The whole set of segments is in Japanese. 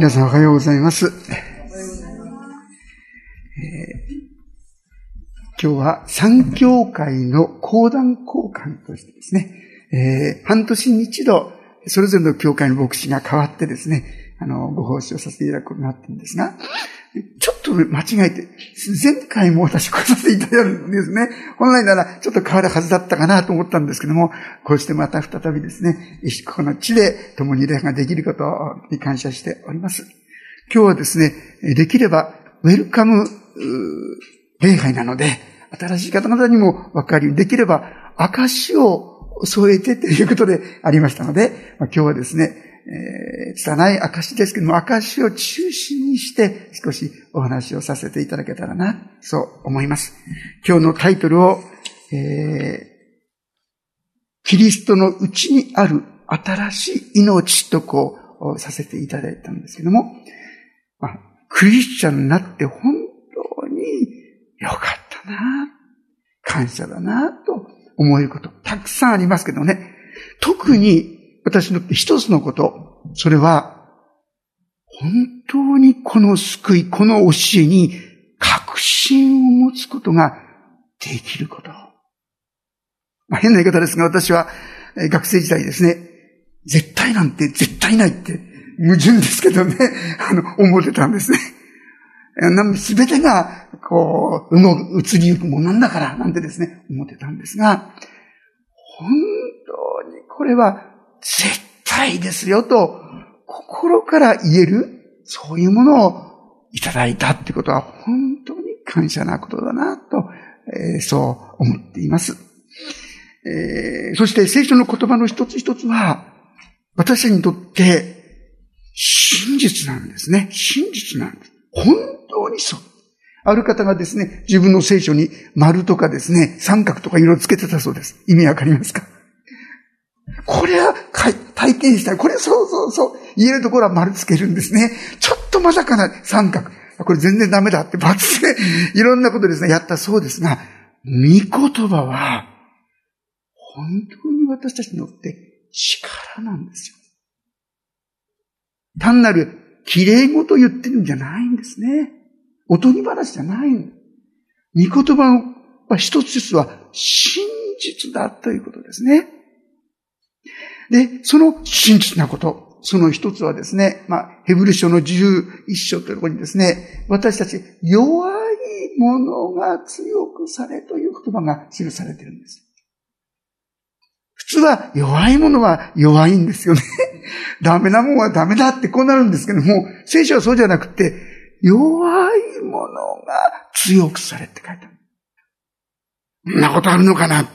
皆さんおはようございます。は三教会の講談交換としてですね、えー、半年に一度、それぞれの教会の牧師が変わってですね、あの、ご奉仕をさせていただくことになってるんですが、ちょっと間違えて、前回も私来させていただいたんですね。本来ならちょっと変わるはずだったかなと思ったんですけども、こうしてまた再びですね、この地で共に礼拝ができることに感謝しております。今日はですね、できればウェルカム礼拝なので、新しい方々にも分かるように、できれば証を添えてということでありましたので、ま今日はですね、えー、拙い証ですけども、証を中心にして少しお話をさせていただけたらな、そう思います。今日のタイトルを、えー、キリストのうちにある新しい命とこう、させていただいたんですけども、まあ、クリスチャンになって本当に良かったな、感謝だな、と思えること、たくさんありますけどね、特に私の一つのこと、それは、本当にこの救い、この教えに確信を持つことができること。まあ、変な言い方ですが、私は学生時代ですね、絶対なんて絶対ないって矛盾ですけどね、あの、思ってたんですね。すべてが、こう、うの、移りゆくものなんだから、なんてですね、思ってたんですが、本当にこれは絶対ですよと、心から言える、そういうものをいただいたってことは本当に感謝なことだなと、えー、そう思っています。えー、そして聖書の言葉の一つ一つは、私たちにとって真実なんですね。真実なんです。本当にそう。ある方がですね、自分の聖書に丸とかですね、三角とか色をつけてたそうです。意味わかりますか？これは体験したい。これそうそうそう。言えるところは丸つけるんですね。ちょっとまさかな三角。これ全然ダメだって罰で、いろんなことですね、やったそうですが、御言葉は、本当に私たちによって力なんですよ。単なる綺麗事言ってるんじゃないんですね。おとぎ話じゃないん御言葉の一つずつは真実だということですね。で、その真実なこと、その一つはですね、まあ、ヘブル書の11章というところにですね、私たち弱いものが強くされという言葉が記されているんです。普通は弱いものは弱いんですよね。ダメなものはダメだってこうなるんですけども、聖書はそうじゃなくて、弱いものが強くされって書いてある。そんなことあるのかな？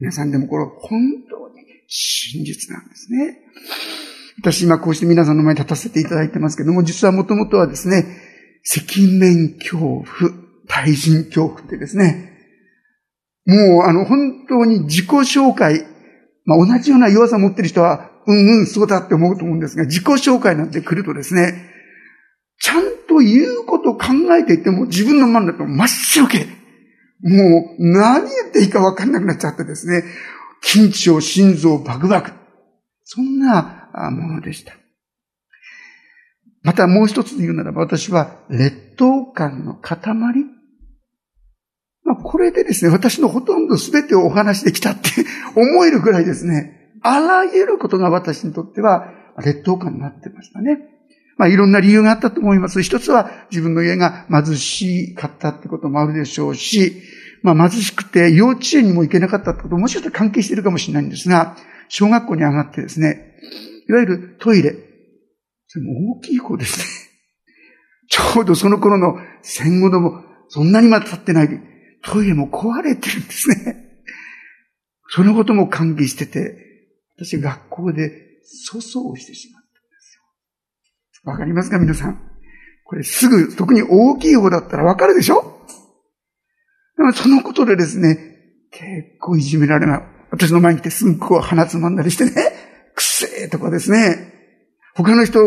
皆さんでもこれ本当に真実なんですね。私今こうして皆さんの前に立たせていただいてますけども、実はもともとはですね、赤面恐怖、対人恐怖ってですね、もうあの本当に自己紹介、まあ同じような弱さを持ってる人は、うんうん、そうだって思うと思うんですが、自己紹介なんて来るとですね、ちゃんと言うことを考えていても自分の真ん中真っ白け。もう何言っていいか分かんなくなっちゃってですね、緊張、心臓、バクバク。そんなものでした。またもう一つ言うならば、私は劣等感の塊。まあ、これでですね、私のほとんど全てをお話できたって 思えるぐらいですね、あらゆることが私にとっては劣等感になってましたね。まあいろんな理由があったと思います。一つは自分の家が貧しかったってこともあるでしょうし、まあ貧しくて幼稚園にも行けなかったってことももしかしたら関係しているかもしれないんですが、小学校に上がってですね、いわゆるトイレ、それも大きい方ですね。ちょうどその頃の戦後でもそんなにまだ経ってない、トイレも壊れてるんですね。そのことも関係してて、私学校で粗相をしてしまった。わかりますか皆さん？これすぐ、特に大きい方だったらわかるでしょ？でもそのことでですね、結構いじめられない。私の前に来てすんごい鼻つまんだりしてね、くせえとかですね、他の人、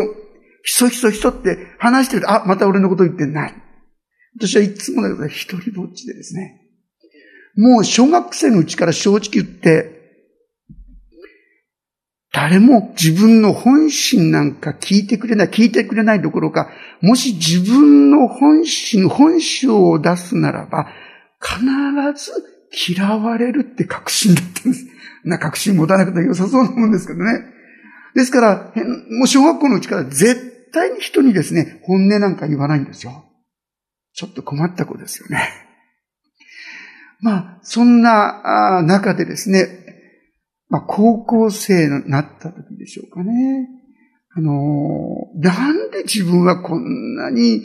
ひそひそひそって話してると、あ、また俺のこと言ってない。私はいつもだけど一人ぼっちでですね、もう小学生のうちから正直言って、誰も自分の本心なんか聞いてくれない、聞いてくれないどころか、もし自分の本心、本性を出すならば、必ず嫌われるって確信だったんです。な、確信持たなくて良さそうなもんですけどね。ですから、もう小学校のうちから絶対に人にですね、本音なんか言わないんですよ。ちょっと困った子ですよね。まあ、そんな中でですね、まあ、高校生になった時でしょうかね。あの、なんで自分はこんなに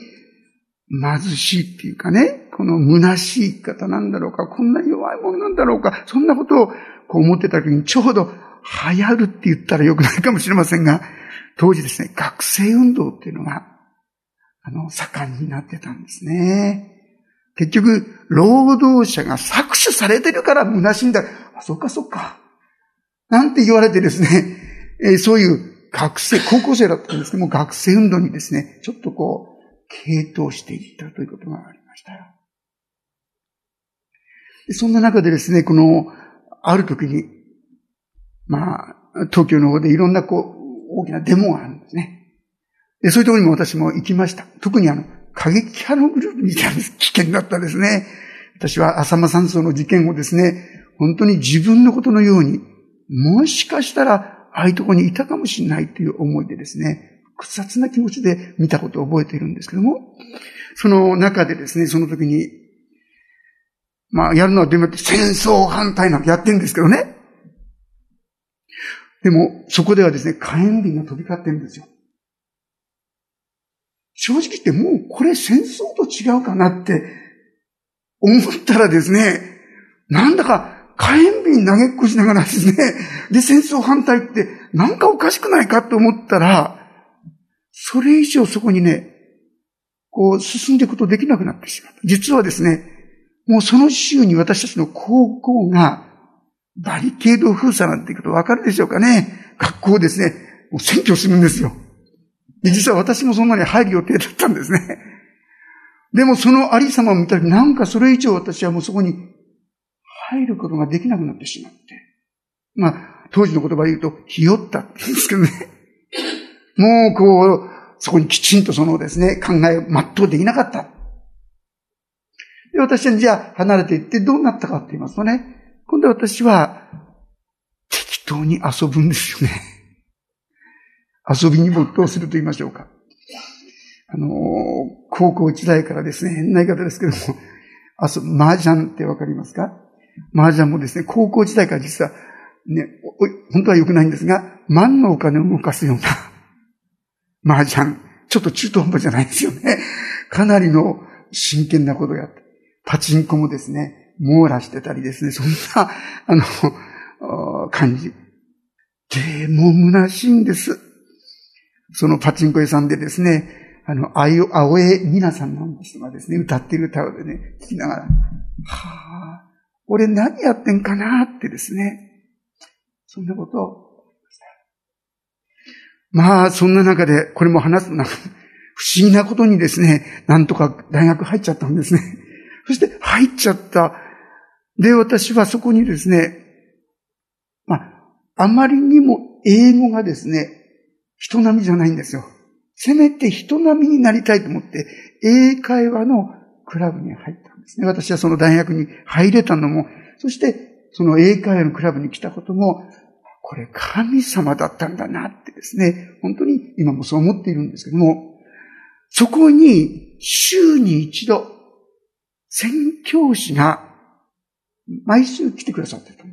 貧しいっていうかね、この虚しい生き方なんだろうか、こんな弱いものなんだろうか、そんなことをこう思ってた時にちょうど流行るって言ったらよくないかもしれませんが、当時ですね、学生運動っていうのが、あの、盛んになってたんですね。結局、労働者が搾取されてるから虚しいんだ。あ、そっかそっか。なんて言われてですね、えー、そういう学生、高校生だったんですけども、学生運動にですね、ちょっとこう、傾倒していったということがありました。そんな中でですね、この、ある時に、まあ、東京の方でいろんなこう、大きなデモがあるんですね。で、そういうところにも私も行きました。特にあの、過激派のグループみたいな危険だったですね。私は浅間山荘の事件をですね、本当に自分のことのように、もしかしたら、ああいうところにいたかもしれないという思いでですね、複雑な気持ちで見たことを覚えているんですけども、その中でですね、その時に、まあ、やるのはでも戦争反対なんてやってるんですけどね。でも、そこではですね、火炎瓶が飛び交ってるんですよ。正直言ってもうこれ戦争と違うかなって思ったらですね、なんだか火炎瓶投げっこしながらですね、で、戦争反対ってなんかおかしくないかと思ったら、それ以上そこにね、こう進んでいくことできなくなってしまう。実はですね、もうその週に私たちの高校がバリケード封鎖なんていうことわかるでしょうかね。学校ですね、もう占拠するんですよ。で、実は私もそんなに入る予定だったんですね。でもそのありさまを見たら、なんかそれ以上私はもうそこに入ることができなくなってしまって。まあ、当時の言葉で言うと、ひよったって言うんですけどね。もうこう、そこにきちんとそのですね、考えを全うできなかった。で、私はじゃあ離れていってどうなったかって言いますとね、今度私は適当に遊ぶんですよね。遊びに没頭すると言いましょうか。あの、高校時代からですね、変な言い方ですけども、遊ぶ、麻雀ってわかりますか？麻雀もですね、高校時代から実は、ね、本当は良くないんですが、万のお金を動かすような 麻雀。ちょっと中途半端じゃないですよね。かなりの真剣なことをやって。パチンコもですね、網羅してたりですね、そんな、あの、感じ。でも虚しいんです。そのパチンコ屋さんでですね、あの、あよ、青江みなさんなんですがですね、歌ってる歌をでね、聞きながら、はあ、俺何やってんかなってですね、そんなことをまあ、そんな中で、これも話すな、不思議なことにですね、なんとか大学入っちゃったんですね。そして入っちゃった。で、私はそこにですね、まあ、あまりにも英語がですね、人並みじゃないんですよ。せめて人並みになりたいと思って、英会話のクラブに入ったすね。私はその大学に入れたのも、そしてその英会話のクラブに来たことも、これ神様だったんだなってですね、本当に今もそう思っているんですけども、そこに週に一度、宣教師が毎週来てくださってた。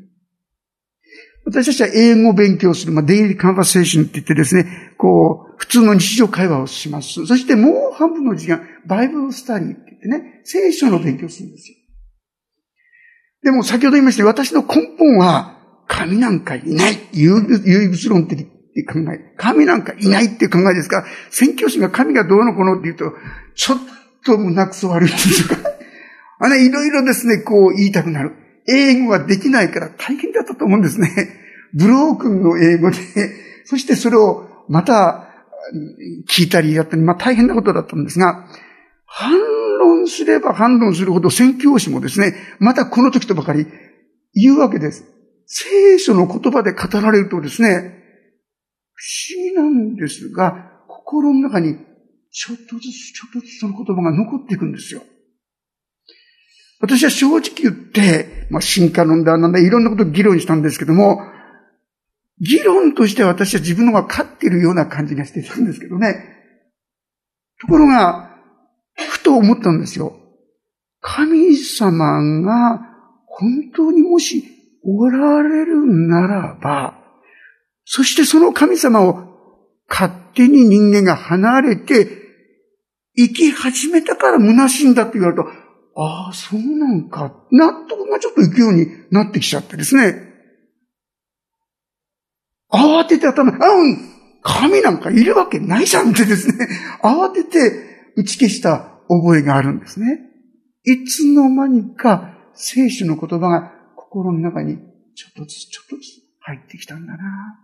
私たちは英語を勉強する、まあ、デイリーカンバセーションって言ってですね、こう、普通の日常会話をします。そしてもう半分の時間、バイブルスタディって言ってね、聖書の勉強するんですよ。でも先ほど言いましたように私の根本は、神なんかいない。唯物論的って考え。神なんかいないっていう考えですから、宣教師が神がどうのこのって言うと、ちょっと胸くそ悪いっていうか、あれ、いろいろですね、こう言いたくなる。英語ができないから大変だったと思うんですね。ブロークンの英語で、そしてそれをまた聞いたりやったり、まあ大変なことだったんですが、反論すれば反論するほど宣教師もですね、またこの時とばかり言うわけです。聖書の言葉で語られるとですね、不思議なんですが、心の中にちょっとずつちょっとずつその言葉が残っていくんですよ。私は正直言って、まあ、進化論だなんだいろんなことを議論したんですけども、議論として私は自分の方が勝っているような感じがしてたんですけどね。ところが、ふと思ったんですよ。神様が本当にもしおられるならば、そしてその神様を勝手に人間が離れて生き始めたから虚しいんだって言われると、ああ、そうなんか、納得がちょっといくようになってきちゃってですね。慌てて頭、あ、うん、神なんかいるわけないじゃんってですね、慌てて打ち消した覚えがあるんですね。いつの間にか聖書の言葉が心の中にちょっとずつちょっとずつ入ってきたんだな。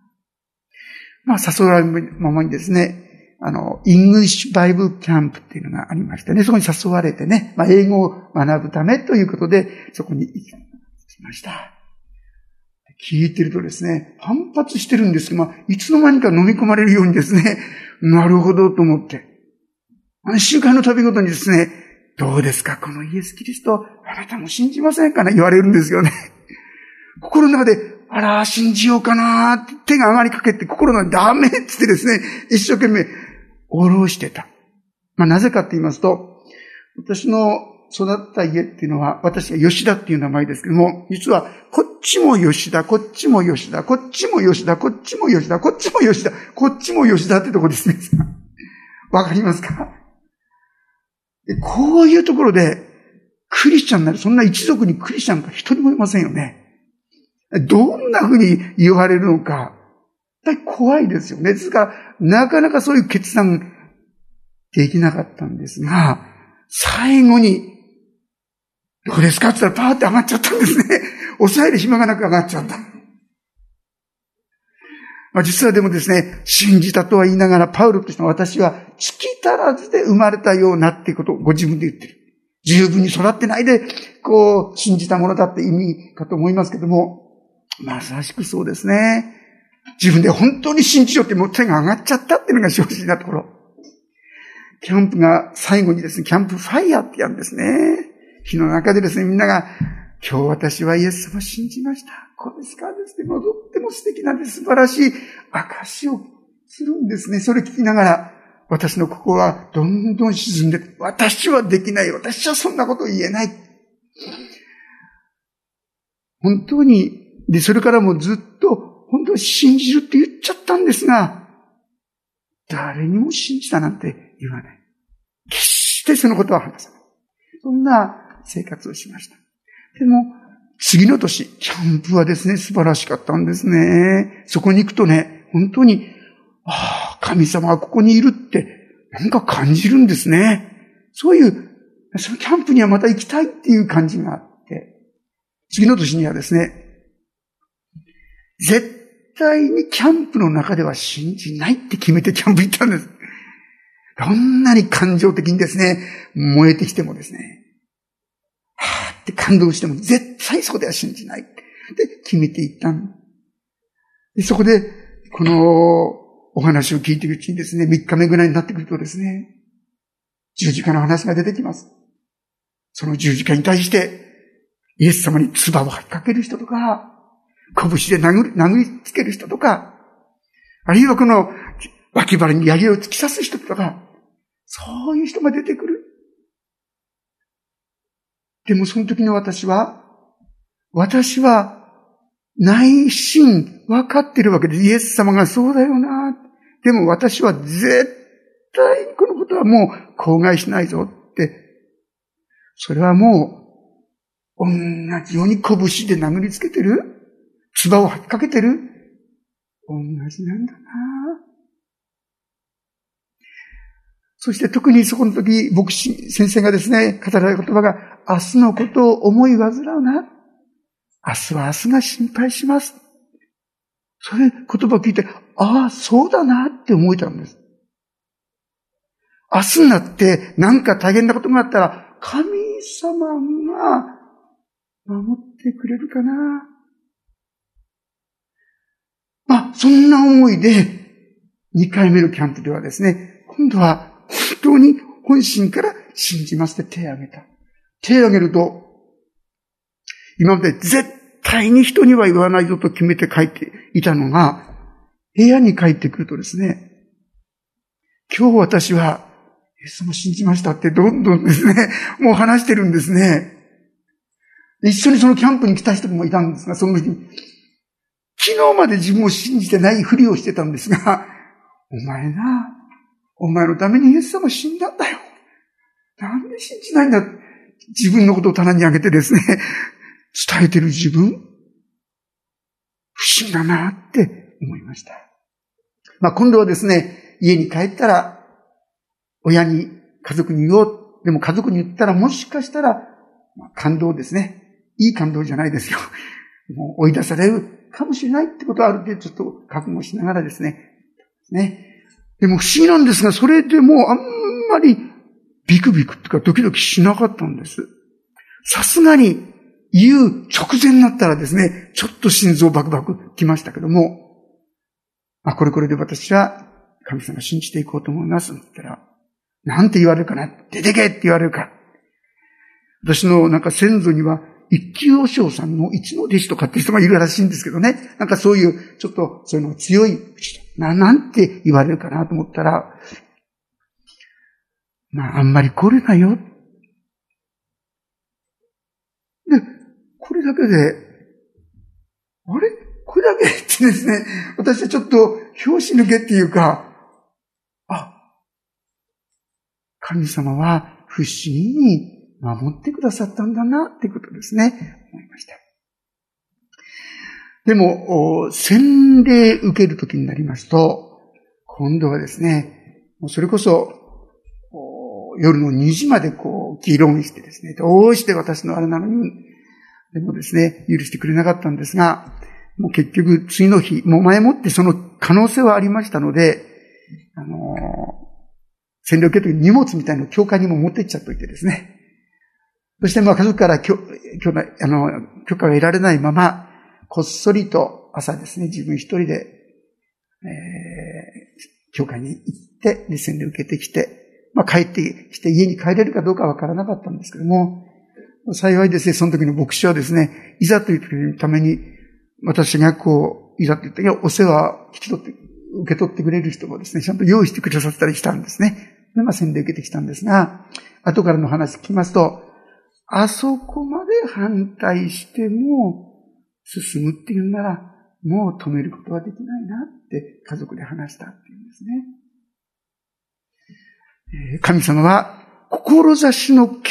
まあ、誘われるままにですね、あの、 English Bible Camp っていうのがありましてね、そこに誘われてね、まあ、英語を学ぶためということで、そこに行きました。聞いてるとですね、反発してるんですけど、まあ、いつの間にか飲み込まれるようにですね、なるほどと思って。あの週間の旅ごとにですね、どうですかこのイエス・キリスト、あなたも信じませんかね言われるんですよね。心の中で、あら、信じようかなって手が上がりかけて、心のダメって言ってですね、一生懸命、下ろしてた。まあ、なぜかって言いますと、私の育った家っていうのは、私は吉田っていう名前ですけども、実は、こっちも吉田、こっちも吉田、こっちも吉田、こっちも吉田、こっちも吉田、こっちも吉田ってとこですね。わかりますか？こういうところで、クリスチャンなる、そんな一族にクリスチャンが一人もいませんよね。どんな風に言われるのか、対怖いですよね。ですから、なかなかそういう決断できなかったんですが、最後にどうですかって言ったらパーって上がっちゃったんですね。抑える暇がなく上がっちゃった。まあ、実はでもですね、信じたとは言いながら、パウロとしては私は、月足らずで生まれたようなってことをご自分で言ってる。十分に育ってないで、こう、信じたものだって意味かと思いますけども、まさしくそうですね。自分で本当に信じようってもう手が上がっちゃったっていうのが正直なところ。キャンプが最後にですね、キャンプファイヤーってやるんですね。日の中でですね、みんなが、今日私はイエス様を信じました。これですかですね、とっても素敵なんで素晴らしい証をするんですね。それ聞きながら、私の心はどんどん沈んで、私はできない。私はそんなこと言えない。本当に、で、それからもずっ信じるって言っちゃったんですが、誰にも信じたなんて言わない。決してそのことは話さない。そんな生活をしました。でも、次の年、キャンプはですね、素晴らしかったんですね。そこに行くとね、本当に、ああ、神様はここにいるって、何か感じるんですね。そういう、そのキャンプにはまた行きたいっていう感じがあって、次の年にはですね、絶対にキャンプの中では信じないって決めてキャンプ行ったんです。どんなに感情的にですね、燃えてきてもですね、はぁって感動しても絶対そこでは信じない。で、決めていったんでそこで、このお話を聞いているうちにですね、3日目ぐらいになってくるとですね、十字架の話が出てきます。その十字架に対して、イエス様に唾を吐きかける人とか、拳で殴り、殴りつける人とか、あるいはこの脇腹に槍を突き刺す人とか、そういう人が出てくる。でもその時の私は、私は内心分かってるわけです。イエス様がそうだよな。でも私は絶対このことはもう口外しないぞって。それはもう、同じように拳で殴りつけてる唾を吐きかけてる？同じなんだなそして特にそこの時、牧師、先生がですね、語られた言葉が、明日のことを思い煩うな。明日は明日が心配します。それ言葉を聞いて、ああ、そうだなって思えたんです。明日になって何か大変なことがあったら、神様が守ってくれるかな。まあ、そんな思いで、2回目のキャンプではですね、今度は本当に本心から信じますって手を挙げた。手を挙げると、今まで絶対に人には言わないぞと決めて書いていたのが、部屋に帰ってくるとですね、今日私は、イエスも信じましたってどんどんですね、もう話してるんですね。一緒にそのキャンプに来た人もいたんですが、その時に、昨日まで自分を信じてないふりをしてたんですが、お前な、お前のためにイエス様死んだんだよ。なんで信じないんだ自分のことを棚に上げてですね、伝えてる自分、不思議だなって思いました。まあ今度はですね、家に帰ったら、親に、家族に言おう。でも家族に言ったらもしかしたら、感動ですね。いい感動じゃないですよ。もう追い出されるかもしれないってことはある程度ちょっと覚悟しながらですね。ね。でも不思議なんですが、それでもあんまりビクビクっていうかドキドキしなかったんです。さすがに言う直前になったらですね、ちょっと心臓バクバクきましたけども、あ、これこれで私は神様信じていこうと思いますったら、なんて言われるかな出てけって言われるか。私のなんか先祖には一級和尚さんの一の弟子とかって人がいるらしいんですけどね。なんかそういう、ちょっとそういうの強い人。な、なんて言われるかなと思ったら、まあ、あんまり来れないよ。で、これだけで、あれ？これだけってですね、私はちょっと拍子抜けっていうか、あ、神様は不思議に守ってくださったんだなってことですね。思いました。でも、洗礼受けるときになりますと、今度はですね、それこそ、夜の2時までこう、議論してですね、どうして私のあれなのに、でもですね、許してくれなかったんですが、もう結局次の日、もう前もってその可能性はありましたので、あの洗礼受けるとき荷物みたいなのを教会にも持ってっちゃっといてですね、そしてまあ家族から許あの許可が得られないまま、こっそりと朝ですね、自分一人で、えー、教会に行って、熱戦で受けてきて、まあ帰ってきて家に帰れるかどうかわからなかったんですけども、幸いですね、その時の牧師はですね、いざという時のために、私がこう、いざという時にお世話を引き取って、受け取ってくれる人もですね、ちゃんと用意してくださったりしたんですね。で、まあ、洗礼受けてきたんですが、後からの話聞きますと、あそこまで反対しても進むっていうなら、もう止めることはできないなって家族で話したっていうんですね。神様は、志の堅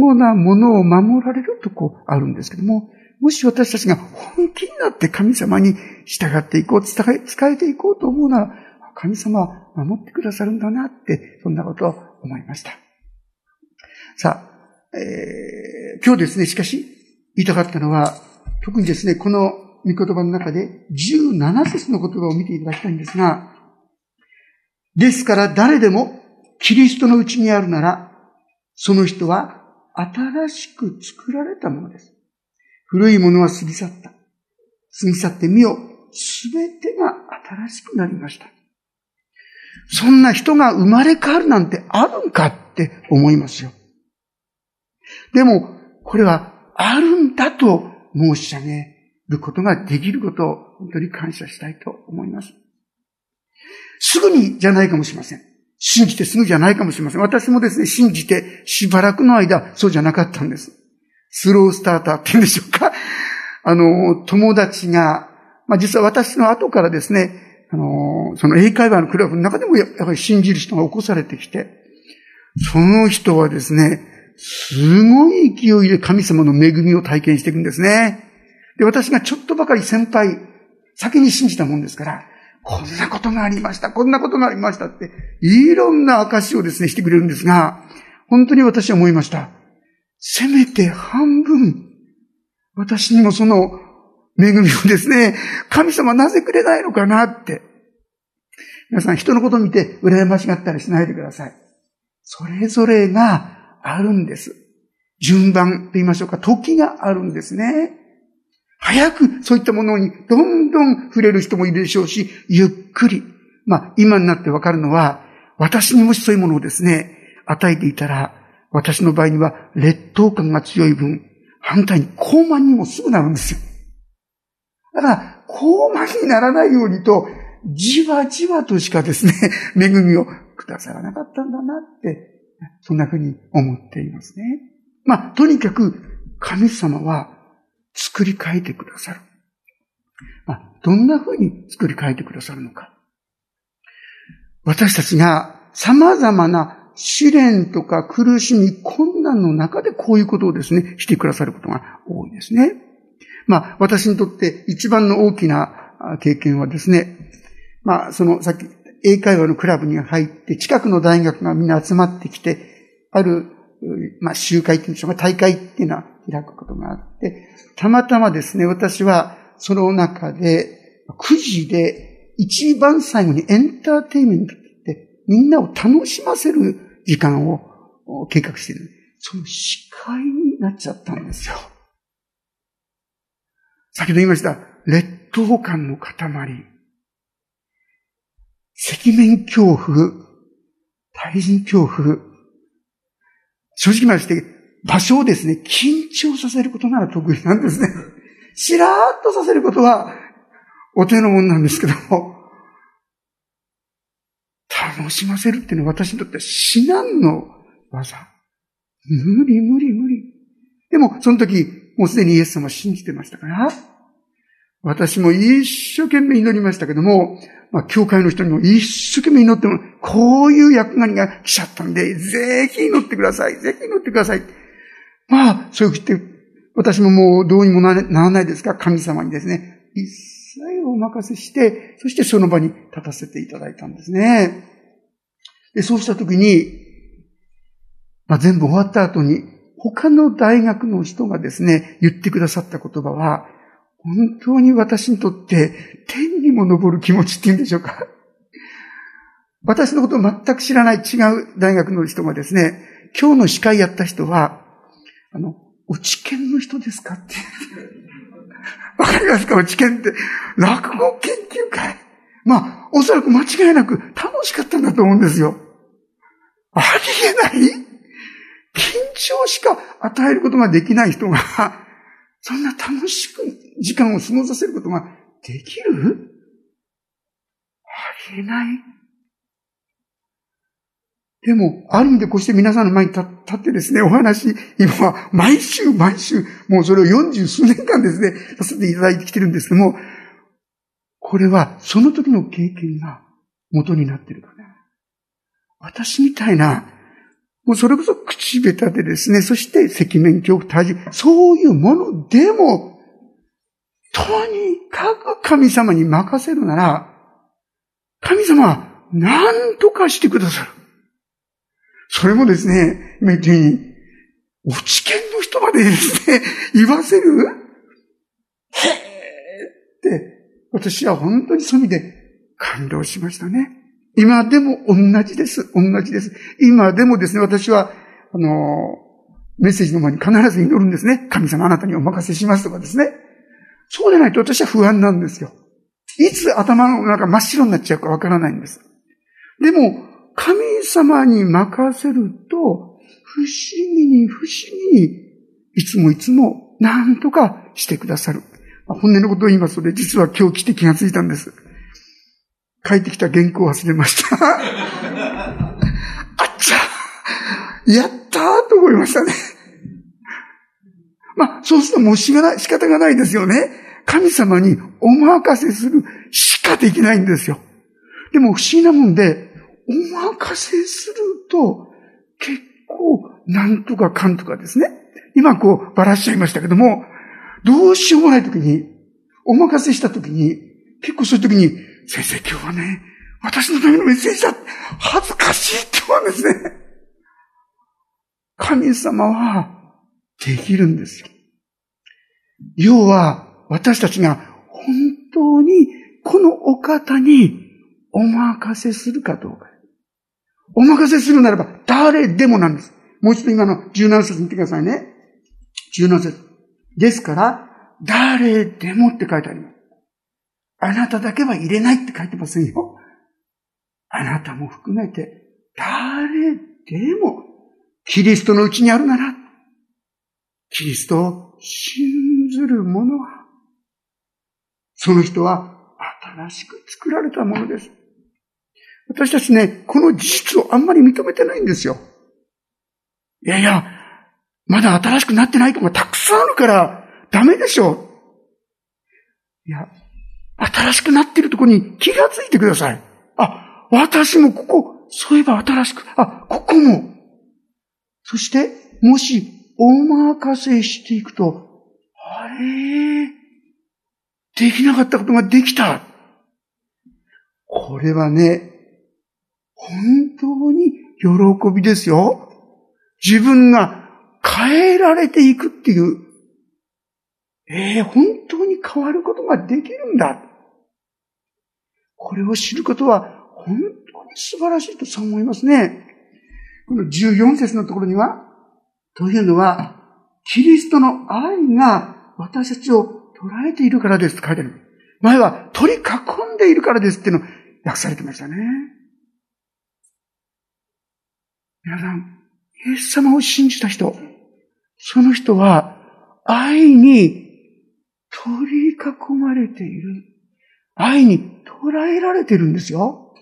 固なものを守られるとこあるんですけども、もし私たちが本気になって神様に従っていこう、伝え、伝えていこうと思うなら、神様は守ってくださるんだなって、そんなことを思いました。さあ、えー、今日ですね、しかし、言いたかったのは、特にですね、この御言葉の中で17節の言葉を見ていただきたいんですが、ですから誰でもキリストのうちにあるなら、その人は新しく作られたものです。古いものは過ぎ去った。過ぎ去ってみよ。すべてが新しくなりました。そんな人が生まれ変わるなんてあるんかって思いますよ。でも、これはあるんだと申し上げることができることを本当に感謝したいと思います。すぐにじゃないかもしれません。信じてすぐじゃないかもしれません。私もですね、信じてしばらくの間、そうじゃなかったんです。スロースターターって言うんでしょうか。あの、友達が、まあ実は私の後からですね、あの、その英会話のクラブの中でもやっぱり信じる人が起こされてきて、その人はですね、すごい勢いで神様の恵みを体験していくんですね。で、私がちょっとばかり先輩、先に信じたもんですから、こんなことがありました、こんなことがありましたって、いろんな証をですね、してくれるんですが、本当に私は思いました。せめて半分、私にもその恵みをですね、神様なぜくれないのかなって。皆さん人のことを見て羨ましがったりしないでください。それぞれがあるんです。順番と言いましょうか、時があるんですね。早くそういったものにどんどん触れる人もいるでしょうし、ゆっくり。まあ、今になってわかるのは、私にもしそういうものをですね、与えていたら、私の場合には劣等感が強い分、反対に高慢にもすぐなるんですよ。だから、高慢にならないようにと、じわじわとしかですね、恵みをくださらなかったんだなって、そんなふうに思っていますね。まあ、とにかく、神様は作り変えてくださる。まあ、どんなふうに作り変えてくださるのか。私たちが様々な試練とか苦しみ、困難の中でこういうことをですね、してくださることが多いですね。まあ、私にとって一番の大きな経験はですね、まあ、その、さっき、英会話のクラブに入って、近くの大学がみんな集まってきて、ある、まあ、集会っていうんでしょうか、大会っていうのは開くことがあって、たまたまですね、私は、その中で、9時で、一番最後にエンターテイメントってみんなを楽しませる時間を計画している。その司会になっちゃったんですよ。先ほど言いました、劣等感の塊。赤面恐怖、対人恐怖。正直まして、場所をですね、緊張させることなら得意なんですね。しらーっとさせることは、お手のもんなんですけども、楽しませるっていうのは私にとっては至難の技。無理無理無理。でも、その時、もうすでにイエス様を信じてましたから、私も一生懸命祈りましたけども、まあ、教会の人にも一生懸命祈っても、こういう役割が来ちゃったんで、ぜひ祈ってください。ぜひ祈ってください。まあ、そう言って、私ももうどうにもならないですか神様にですね、一切お任せして、そしてその場に立たせていただいたんですね。で、そうしたときに、まあ、全部終わった後に、他の大学の人がですね、言ってくださった言葉は、本当に私にとって天にも昇る気持ちっていうんでしょうか。私のことを全く知らない違う大学の人がですね、今日の司会やった人は、あの、落ち研の人ですかって。わかりますか？落ち研って。落語研究会。まあ、おそらく間違いなく楽しかったんだと思うんですよ。ありえない？緊張しか与えることができない人が、そんな楽しく時間を過ごさせることができる？ありえない。でも、ある意味でこうして皆さんの前に立ってですね、お話、今は毎週毎週、もうそれを四十数年間ですね、させていただいてきてるんですけども、これはその時の経験が元になってるから。私みたいな、もうそれこそ口下手でですね、そして赤面恐怖、体重、そういうものでも、とにかく神様に任せるなら、神様は何とかしてくださる。それもですね、今言ったように、落ち研の人までですね、言わせるへーって、私は本当にそういう意味で感動しましたね。今でも同じです。同じです。今でもですね、私は、あの、メッセージの前に必ず祈るんですね。神様あなたにお任せしますとかですね。そうでないと私は不安なんですよ。いつ頭の中真っ白になっちゃうかわからないんです。でも、神様に任せると、不思議に不思議に、いつもいつも何とかしてくださる。本音のことを言いますとね、実は今日来て気がついたんです。書いてきた原稿を忘れました。あっちゃやったーと思いましたね。まあ、そうするともう仕方がないですよね。神様にお任せするしかできないんですよ。でも不思議なもんで、お任せすると、結構、なんとかかんとかですね。今こう、ばらしちゃいましたけども、どうしようもないときに、お任せしたときに、結構そういう時に、先生今日はね、私のためのメッセージだ恥ずかしいって言うんですね。神様はできるんですよ。要は、私たちが本当にこのお方にお任せするかどうか。お任せするならば誰でもなんです。もう一度今の17節見てくださいね。17節。ですから、誰でもって書いてあります。あなただけは入れないって書いてませんよ。あなたも含めて、誰でも、キリストのうちにあるなら、キリストを信ずる者は、その人は新しく作られたものです。私たちね、この事実をあんまり認めてないんですよ。いやいや、まだ新しくなってないとこがたくさんあるからダメでしょう。いや、新しくなっているところに気がついてください。あ、私もここ、そういえば新しく、あ、ここも。そして、もし、お任せしていくと、あれ？できなかったことができた。これはね、本当に喜びですよ。自分が変えられていくっていう、ええー、本当に変わることができるんだ。これを知ることは本当に素晴らしいとそう思いますね。この14節のところには、というのは、キリストの愛が私たちを捉えているからですと書いてある。前は取り囲んでいるからですっていうのを訳されてましたね。皆さん、イエス様を信じた人、その人は愛に取り囲まれている。愛に捉えられてるんですよ。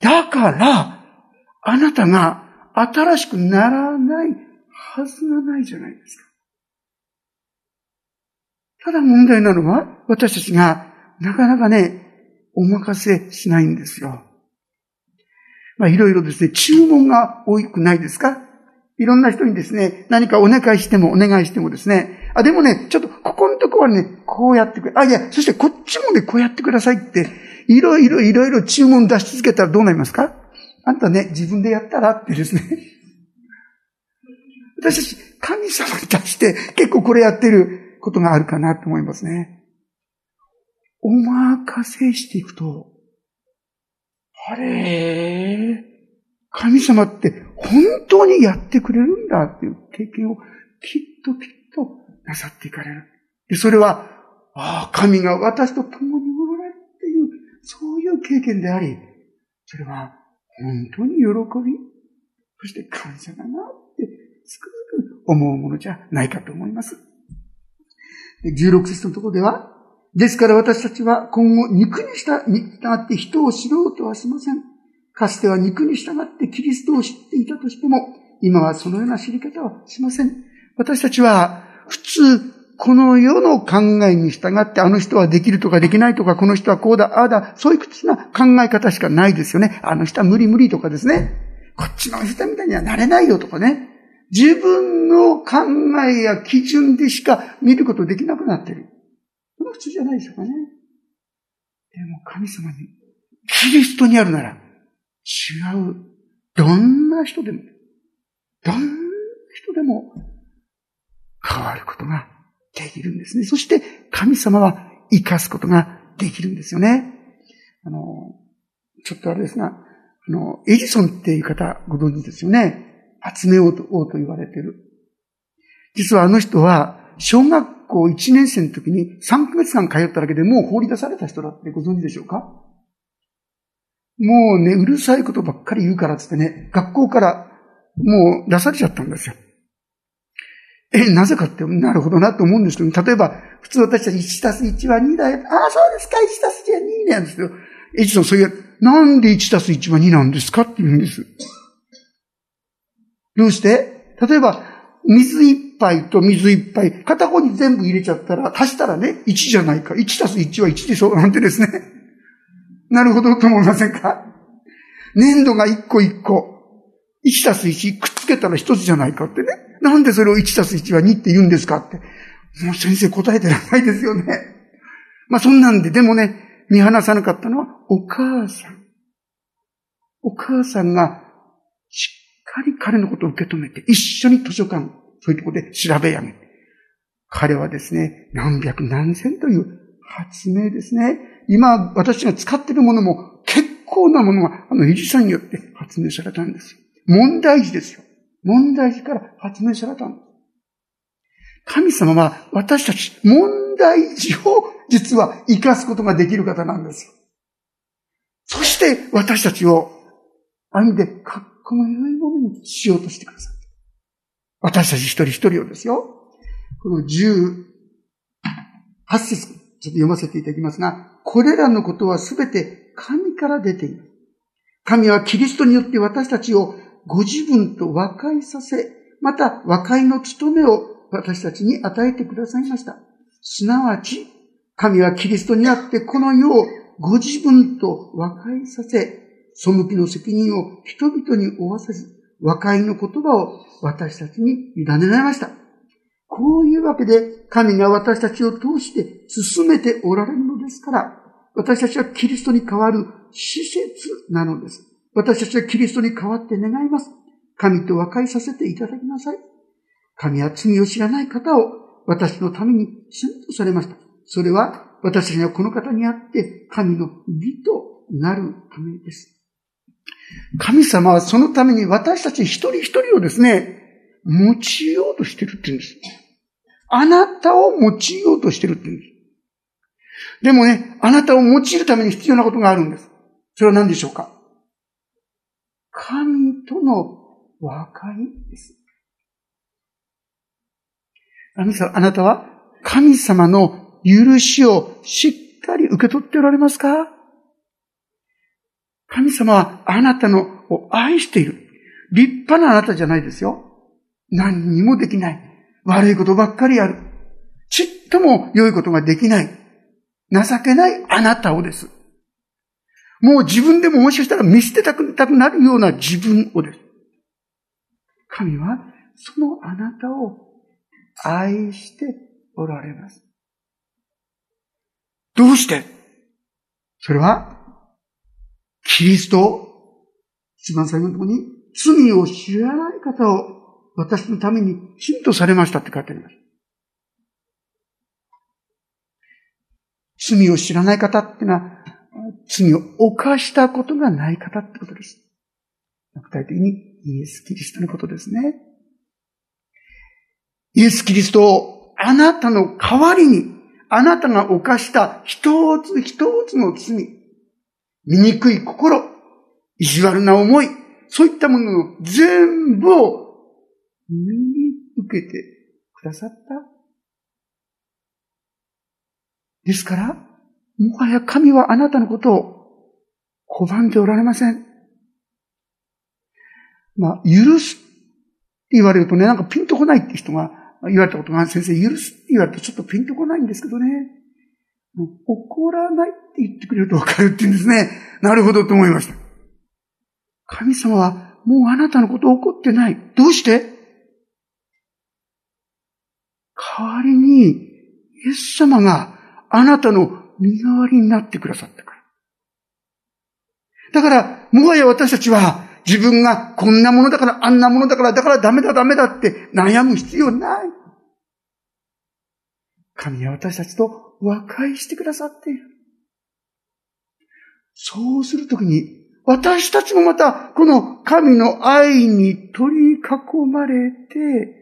だから、あなたが新しくならないはずがないじゃないですか。ただ問題なのは、私たちがなかなかね、お任せしないんですよ。まあいろいろですね、注文が多くないですか？いろんな人にですね、何かお願いしてもお願いしてもですね、あ、でもね、ちょっとここのところはね、こうやってくれ。あ、いや、そしてこっちもね、こうやってくださいって、いろいろいろいろ注文出し続けたらどうなりますか？あんたね、自分でやったらってですね。私たち、神様に対して結構これやってることがあるかなと思いますね。お任せしていくと、あれ？神様って本当にやってくれるんだっていう経験をきっときっとなさっていかれる。で、それは、ああ、神が私と共におられるっていう、そういう経験であり、それは本当に喜び、そして感謝だなってつくづく思うものじゃないかと思います。16節のところでは、ですから私たちは今後肉にしたに従って人を知ろうとはしません。かつては肉に従ってキリストを知っていたとしても、今はそのような知り方はしません。私たちは普通、この世の考えに従ってあの人はできるとかできないとか、この人はこうだ、ああだ、そういう口な考え方しかないですよね。あの人は無理無理とかですね。こっちの人みたいにはなれないよとかね。自分の考えや基準でしか見ることできなくなってる。その普通じゃないでしょうかね。でも神様に、キリストにあるなら、違う。どんな人でも、どんな人でも変わることができるんですね。そして神様は生かすことができるんですよね。あの、ちょっとあれですが、あの、エジソンっていう方ご存知ですよね。集め王と王と言われてる。実はあの人は、小学校1年生の時に3ヶ月間通っただけでもう放り出された人だってご存知でしょうか？もうね、うるさいことばっかり言うからつってね、学校からもう出されちゃったんですよ。え、なぜかって、なるほどなと思うんですけど、例えば、普通私たち1たす1は2だよ。ああ、そうですか、1たす1は2なんですけど、エジソン、そういう、なんで1たす1は2なんですかって言うんです。どうして？例えば、水一杯と水一杯、片方に全部入れちゃったら、足したらね、1じゃないか。1たす1は1でしょなんてですね。なるほどと思いませんか？粘土が1個1個。1たす1くっつけたら1つじゃないかってね。なんでそれを1たす1は2って言うんですかって。もう先生答えてらないですよね。まあそんなんで、でもね、見放さなかったのはお母さん。お母さんがしっかり彼のことを受け止めて、一緒に図書館、そういうところで調べ上げて、彼はですね、何百何千という発明ですね。今私が使っているものも結構なものがあのイジさんによって発明されたんですよ。問題児ですよ。問題児から発明されたんです。神様は私たち問題児を実は生かすことができる方なんですよ。そして私たちを、ある意味で、かっこの良いものにしようとしてください。私たち一人一人をですよ。この18節、ちょっと読ませていただきますが、これらのことはすべて神から出ている。神はキリストによって私たちをご自分と和解させ、また和解の務めを私たちに与えてくださいました。すなわち、神はキリストにあってこの世をご自分と和解させ、背きの責任を人々に負わせず、和解の言葉を私たちに委ねられました。こういうわけで、神が私たちを通して進めておられるのですから、私たちはキリストに代わる施設なのです。私たちはキリストに代わって願います。神と和解させていただきなさい。神は罪を知らない方を私のために選とされました。それは私たちはこの方にあって神の美となるためです。神様はそのために私たち一人一人をですね、用いようとしてるって言うんです。あなたを用いようとしてるって言うんです。でもね、あなたを用いるために必要なことがあるんです。それは何でしょうか？神との和解です。あなたは神様の許しをしっかり受け取っておられますか？神様はあなたのを愛している。立派なあなたじゃないですよ。何にもできない。悪いことばっかりやる。ちっとも良いことができない。情けないあなたをです。もう自分でももしかしたら見捨てたくなるような自分をです。神はそのあなたを愛しておられます。どうして？それは、キリスト、一番最後のところに、罪を知らない方を私のために信とされましたって書いてあります。罪を知らない方ってのは、罪を犯したことがない方ってことです。具体的にイエス・キリストのことですね。イエス・キリストをあなたの代わりに、あなたが犯した一つ一つの罪、醜い心、意地悪な思い、そういったものの全部を身に受けてくださったですから、もはや神はあなたのことを拒んでおられません。まあ、許すって言われるとね、なんかピンとこないって人が言われたことがある、先生、許すって言われるとちょっとピンとこないんですけどね。怒らないって言ってくれるとわかるって言うんですね。なるほどと思いました。神様はもうあなたのこと怒ってない。どうして？代わりに、イエス様があなたの身代わりになってくださったから。だから、もはや私たちは自分がこんなものだから、あんなものだから、だからダメだダメだって悩む必要ない。神は私たちと和解してくださっている。そうするときに、私たちもまた、この神の愛に取り囲まれて、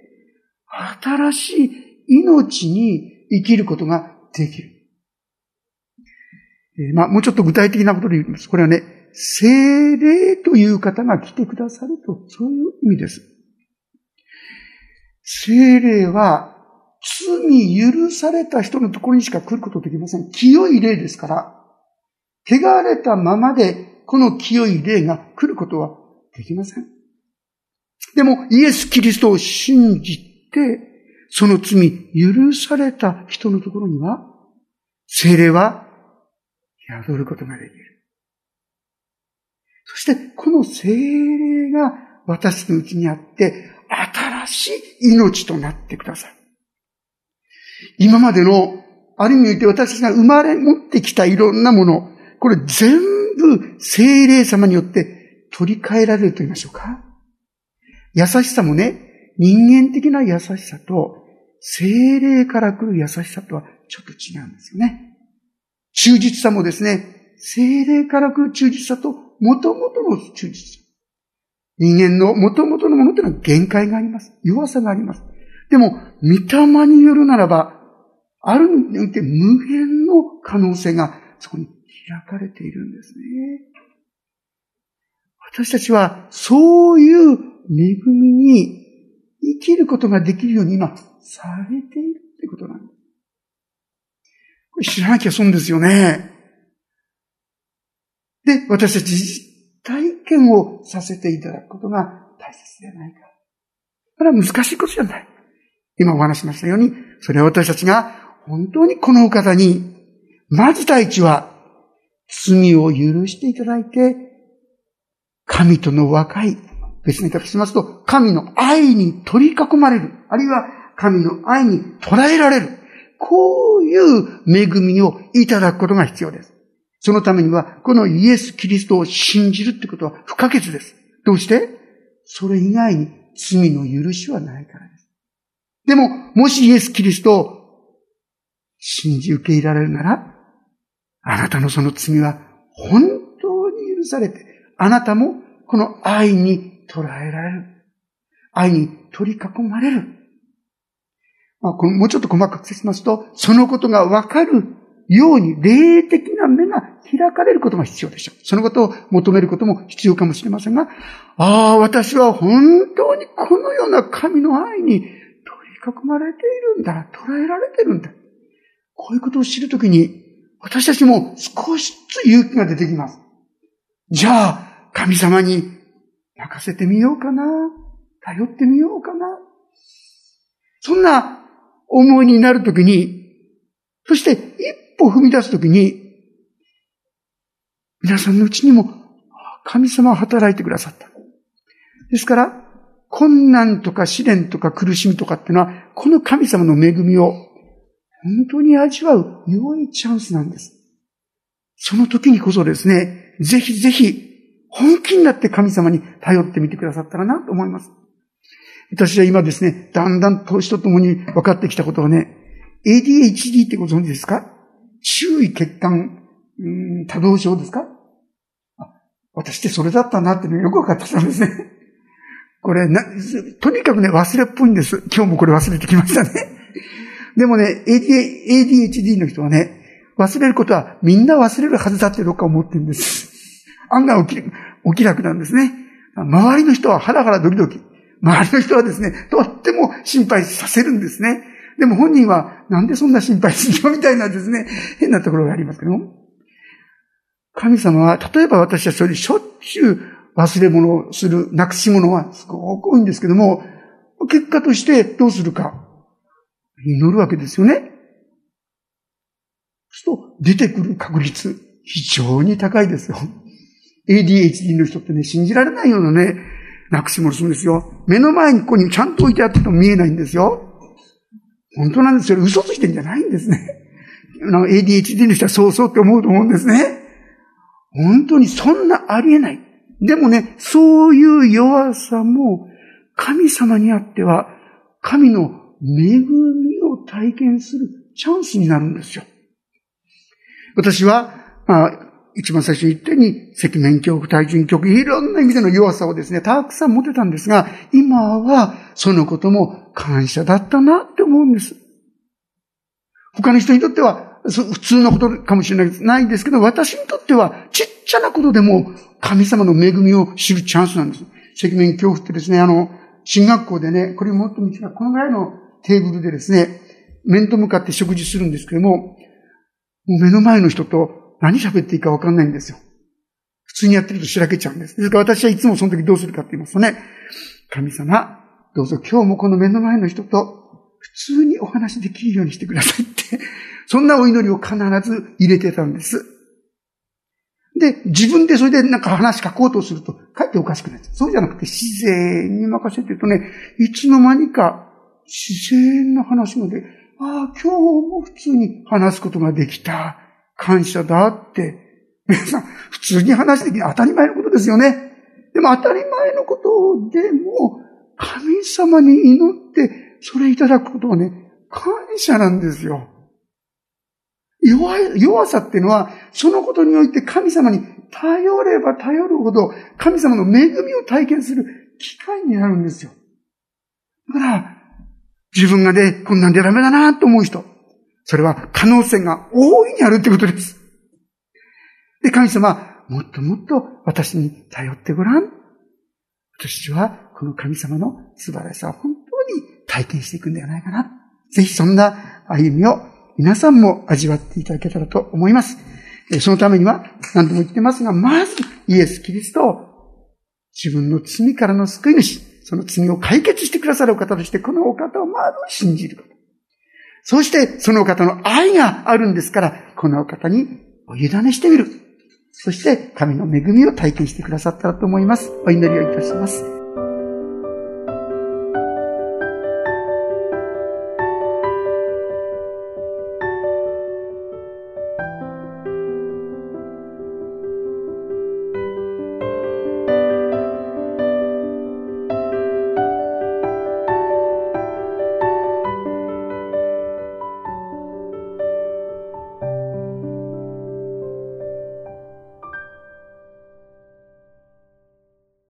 新しい命に生きることができる。え、まあ、もうちょっと具体的なことで言います。これはね、精霊という方が来てくださると、そういう意味です。精霊は、罪許された人のところにしか来ることできません。清い霊ですから、汚れたままで、この清い霊が来ることはできません。でも、イエス・キリストを信じて、その罪許された人のところには、精霊は宿ることができる。そして、この精霊が私のうちにあって、新しい命となってください。今までのある意味において私たちが生まれ持ってきたいろんなもの、これ全部精霊様によって取り替えられると言いましょうか。優しさもね、人間的な優しさと、精霊から来る優しさとはちょっと違うんですよね。忠実さもですね、精霊から来る忠実さと、元々の忠実さ。人間の元々のものというのは限界があります。弱さがあります。でも、御霊によるならば、ある意味において無限の可能性がそこに開かれているんですね。私たちはそういう恵みに生きることができるように今されているってことなんです。知らなきゃ損ですよね。で、私たち実体験をさせていただくことが大切ではないか。これは難しいことじゃない。今お話しましたように、それは私たちが本当にこのお方に、まず第一は罪を許していただいて、神との和解、別に言い方しますと、神の愛に取り囲まれる、あるいは神の愛に捉えられる、こういう恵みをいただくことが必要です。そのためには、このイエス・キリストを信じるってことは不可欠です。どうして？それ以外に罪の許しはないからです。でも、もしイエス・キリストを信じ受け入れられるなら、あなたのその罪は本当に許されて、あなたもこの愛に捉えられる。愛に取り囲まれる。まあ、もうちょっと細かく説明しますと、そのことがわかるように霊的な目が開かれることが必要でしょう。そのことを求めることも必要かもしれませんが、ああ、私は本当にこのような神の愛に取り囲まれているんだ。捉えられているんだ。こういうことを知るときに、私たちも少しずつ勇気が出てきます。じゃあ、神様に任せてみようかな。頼ってみようかな。そんな思いになるときに、そして一歩踏み出すときに、皆さんのうちにも神様は働いてくださった。ですから、困難とか試練とか苦しみとかっていうのは、この神様の恵みを本当に味わう良いチャンスなんです。その時にこそですね、ぜひぜひ本気になって神様に頼ってみてくださったらなと思います。私は今ですね、だんだん年とともに分かってきたことはね、ADHD ってご存知ですか？注意欠陥、うん、多動症ですか？私ってそれだったなってよく分かってきたんですね。これな、とにかくね、忘れっぽいんです。今日もこれ忘れてきましたね。でもね、ADHD の人はね、忘れることはみんな忘れるはずだってどっか思ってるんです。案外起き、起き楽なんですね。周りの人はハラハラドキドキ。周りの人はですね、とっても心配させるんですね。でも本人は、なんでそんな心配するのみたいなですね、変なところがありますけども。神様は、例えば私はそれしょっちゅう忘れ物をする、なくし物はすごく多いんですけども、結果としてどうするか。祈るわけですよね。すると出てくる確率、非常に高いですよ。ADHD の人ってね、信じられないようなね、なくし物するんですよ。目の前にここにちゃんと置いてあっても見えないんですよ。本当なんですよ。嘘ついてんじゃないんですね。ADHD の人はそうそうって思うと思うんですね。本当にそんなありえない。でもね、そういう弱さも神様にあっては神の恵みを体験するチャンスになるんですよ。私は、まあ、一番最初に言ったように、赤面恐怖、対人恐怖、いろんな意味での弱さをですね、たくさん持てたんですが、今はそのことも感謝だったなって思うんです。他の人にとっては普通のことかもしれないですけど、私にとってはちっちゃなことでも神様の恵みを知るチャンスなんです。赤面恐怖ってですね、あの、進学校でね、これもっと見つかこのぐらいのテーブルでですね、面と向かって食事するんですけども、もう目の前の人と何喋っていいかわかんないんですよ。普通にやってるとしらけちゃうんです。ですから私はいつもその時どうするかって言いますとね、神様、どうぞ今日もこの目の前の人と普通にお話できるようにしてくださいって、そんなお祈りを必ず入れてたんです。で、自分でそれでなんか話書こうとすると、かえっておかしくなっちゃう。そうじゃなくて自然に任せてるとね、いつの間にか自然な話までああ、今日も普通に話すことができた。感謝だって。皆さん、普通に話できる当たり前のことですよね。でも当たり前のことでも、神様に祈って、それいただくことはね、感謝なんですよ。弱い、弱さっていうのは、そのことにおいて神様に頼れば頼るほど、神様の恵みを体験する機会になるんですよ。だから、自分がね、こんなんでダメだなと思う人、それは可能性が大いにあるってことです。で、神様、もっともっと私に頼ってごらん。私はこの神様の素晴らしさを本当に体験していくんではないかな。ぜひそんな歩みを皆さんも味わっていただけたらと思います。そのためには何度も言ってますが、まずイエス・キリストを自分の罪からの救い主、その罪を解決してくださるお方として、このお方をまず信じること。そして、その方の愛があるんですから、この方にお委ねしてみる。そして、神の恵みを体験してくださったらと思います。お祈りをいたします。